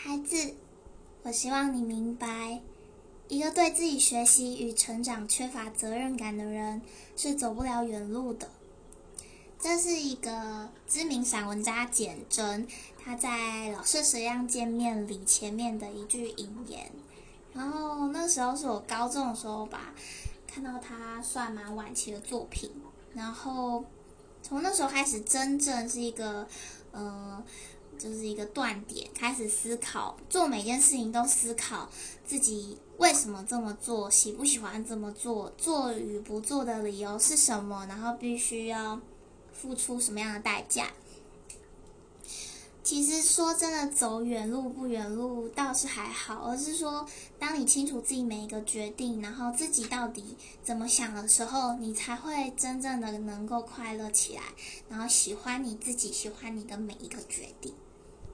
孩子，我希望你明白，一个对自己学习与成长缺乏责任感的人是走不了远路的。这是一个知名散文家简真他在《老师谁样见面》里前面的一句引言。然后那时候是我高中的时候吧，看到他算蛮晚期的作品。然后从那时候开始，真正是一个，呃，就是一个断点，开始思考做每件事情都思考自己为什么这么做，喜不喜欢这么做，做与不做的理由是什么，然后必须要付出什么样的代价。其实说真的，走远路不远路倒是还好，而是说，当你清楚自己每一个决定，然后自己到底怎么想的时候，你才会真正的能够快乐起来，然后喜欢你自己，喜欢你的每一个决定。